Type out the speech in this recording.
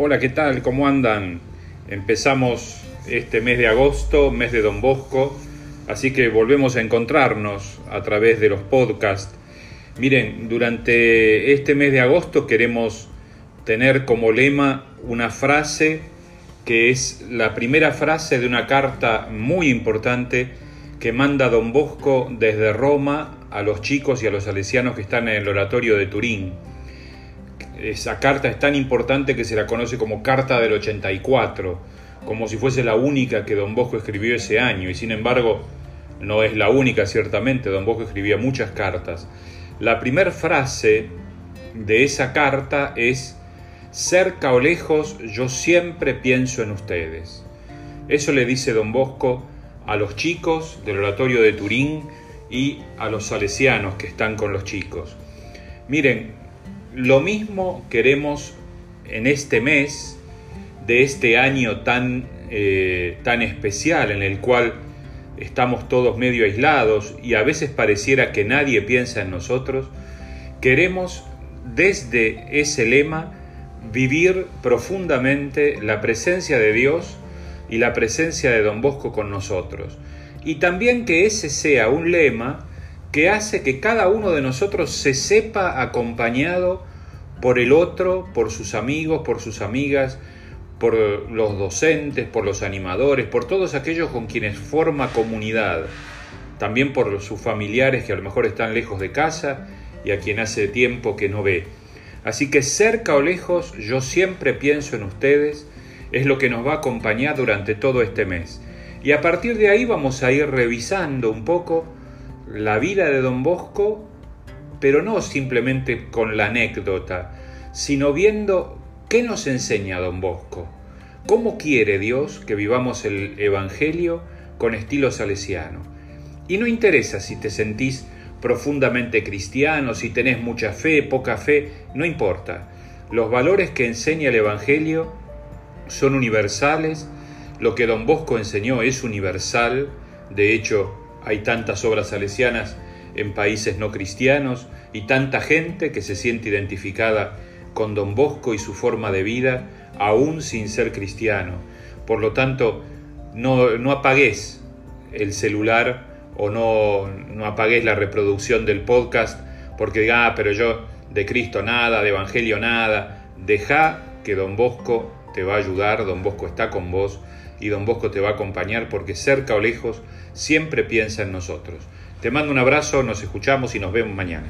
Hola, ¿qué tal? ¿Cómo andan? Empezamos este mes de agosto, mes de Don Bosco, así que volvemos a encontrarnos a través de los podcasts. Miren, durante este mes de agosto queremos tener como lema una frase que es la primera frase de una carta muy importante que manda Don Bosco desde Roma a los chicos y a los salesianos que están en el oratorio de Turín. Esa carta es tan importante que se la conoce como Carta del 84, como si fuese la única que Don Bosco escribió ese año, y sin embargo no es la única ciertamente, Don Bosco escribía muchas cartas. La primera frase de esa carta es cerca o lejos, yo siempre pienso en ustedes. Eso le dice don Bosco a los chicos del oratorio de Turín y a los salesianos que están con los chicos. Miren, lo mismo queremos en este mes de este año tan, eh, tan especial en el cual estamos todos medio aislados y a veces pareciera que nadie piensa en nosotros, queremos desde ese lema vivir profundamente la presencia de Dios y la presencia de Don Bosco con nosotros. Y también que ese sea un lema que hace que cada uno de nosotros se sepa acompañado por el otro, por sus amigos, por sus amigas, por los docentes, por los animadores, por todos aquellos con quienes forma comunidad, también por sus familiares que a lo mejor están lejos de casa y a quien hace tiempo que no ve. Así que cerca o lejos, yo siempre pienso en ustedes, es lo que nos va a acompañar durante todo este mes. Y a partir de ahí vamos a ir revisando un poco la vida de don Bosco, pero no simplemente con la anécdota, sino viendo qué nos enseña don Bosco, cómo quiere Dios que vivamos el Evangelio con estilo salesiano. Y no interesa si te sentís profundamente cristiano, si tenés mucha fe, poca fe, no importa. Los valores que enseña el Evangelio son universales, lo que don Bosco enseñó es universal, de hecho hay tantas obras salesianas en países no cristianos y tanta gente que se siente identificada con don Bosco y su forma de vida, aún sin ser cristiano. Por lo tanto, no, no apagues el celular o no, no apagues la reproducción del podcast porque diga, ah, pero yo de Cristo nada, de Evangelio nada. Deja que Don Bosco te va a ayudar, Don Bosco está con vos y Don Bosco te va a acompañar porque cerca o lejos siempre piensa en nosotros. Te mando un abrazo, nos escuchamos y nos vemos mañana.